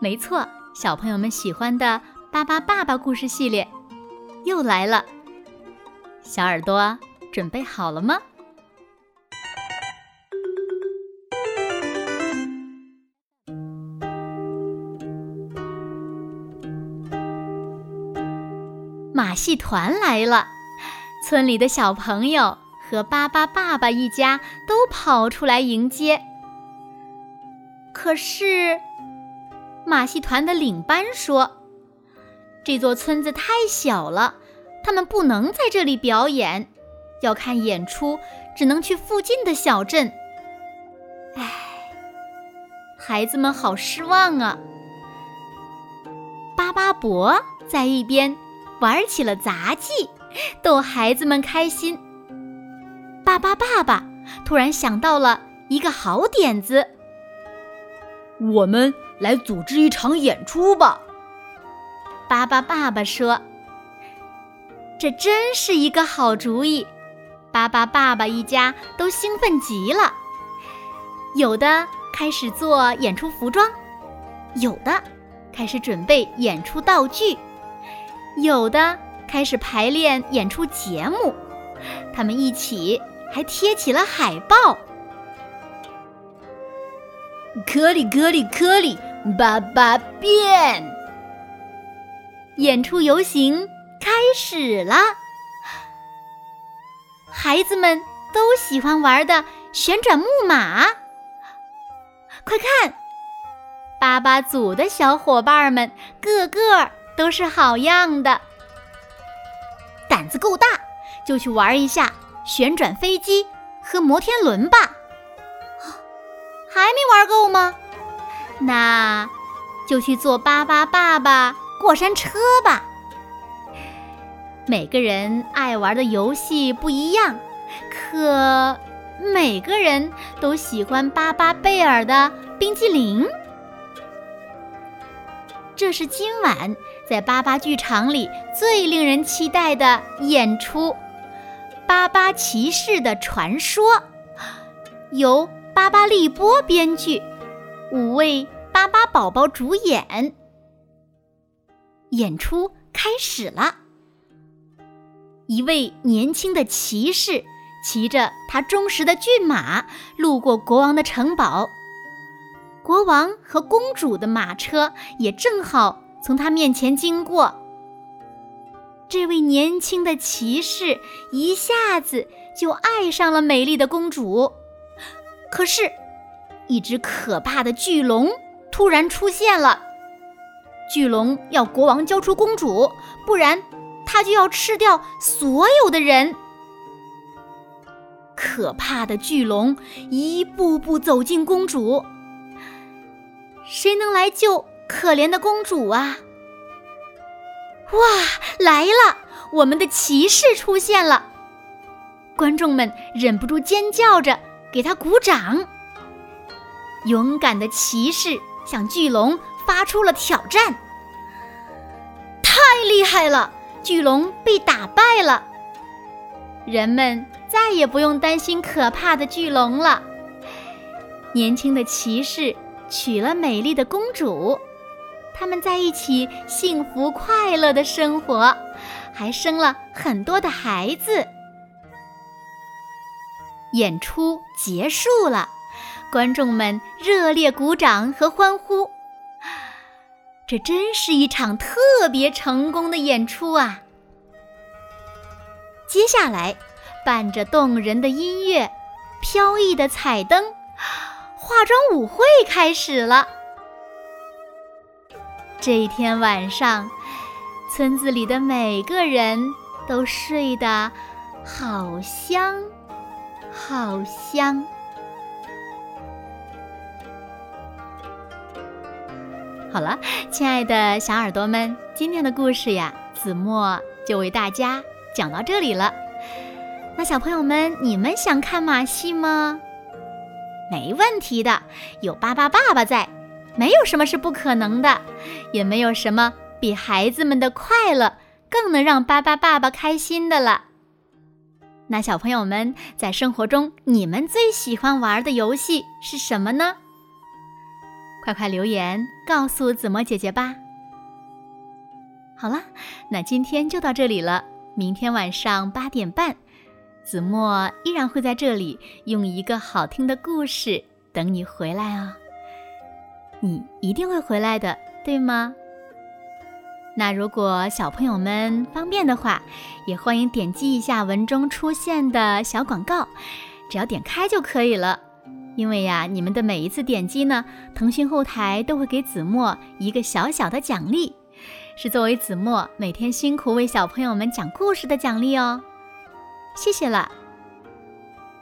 没错，小朋友们喜欢的《巴巴爸爸》故事系列又来了。小耳朵准备好了吗？马戏团来了，村里的小朋友和巴巴爸爸一家都跑出来迎接。可是。马戏团的领班说：“这座村子太小了，他们不能在这里表演，要看演出只能去附近的小镇。”唉，孩子们好失望啊！巴巴伯在一边玩起了杂技，逗孩子们开心。巴巴爸爸突然想到了一个好点子：“我们。”来组织一场演出吧，巴巴爸爸说：“这真是一个好主意。”巴巴爸爸一家都兴奋极了，有的开始做演出服装，有的开始准备演出道具，有的开始排练演出节目。他们一起还贴起了海报。颗粒颗粒颗粒。爸爸变，演出游行开始了。孩子们都喜欢玩的旋转木马，快看，巴巴组的小伙伴们个个都是好样的。胆子够大，就去玩一下旋转飞机和摩天轮吧。还没玩够吗？那，就去坐巴巴爸爸过山车吧。每个人爱玩的游戏不一样，可每个人都喜欢巴巴贝尔的冰激凌。这是今晚在巴巴剧场里最令人期待的演出——巴巴骑士的传说，由巴巴利波编剧。五位巴巴宝宝主演，演出开始了。一位年轻的骑士骑着他忠实的骏马路过国王的城堡，国王和公主的马车也正好从他面前经过。这位年轻的骑士一下子就爱上了美丽的公主，可是。一只可怕的巨龙突然出现了，巨龙要国王交出公主，不然他就要吃掉所有的人。可怕的巨龙一步步走近公主，谁能来救可怜的公主啊？哇，来了！我们的骑士出现了，观众们忍不住尖叫着给他鼓掌。勇敢的骑士向巨龙发出了挑战，太厉害了！巨龙被打败了，人们再也不用担心可怕的巨龙了。年轻的骑士娶了美丽的公主，他们在一起幸福快乐的生活，还生了很多的孩子。演出结束了。观众们热烈鼓掌和欢呼，这真是一场特别成功的演出啊！接下来，伴着动人的音乐、飘逸的彩灯，化妆舞会开始了。这一天晚上，村子里的每个人都睡得好香，好香。好了，亲爱的小耳朵们，今天的故事呀，子墨就为大家讲到这里了。那小朋友们，你们想看马戏吗？没问题的，有巴巴爸爸在，没有什么是不可能的，也没有什么比孩子们的快乐更能让巴巴爸爸开心的了。那小朋友们在生活中，你们最喜欢玩的游戏是什么呢？快快留言告诉子墨姐姐吧。好了，那今天就到这里了。明天晚上八点半，子墨依然会在这里用一个好听的故事等你回来哦。你一定会回来的，对吗？那如果小朋友们方便的话，也欢迎点击一下文中出现的小广告，只要点开就可以了。因为呀，你们的每一次点击呢，腾讯后台都会给子墨一个小小的奖励，是作为子墨每天辛苦为小朋友们讲故事的奖励哦。谢谢了。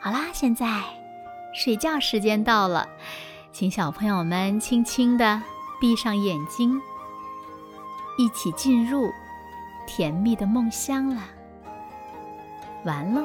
好啦，现在睡觉时间到了，请小朋友们轻轻地闭上眼睛。一起进入甜蜜的梦乡了，完喽。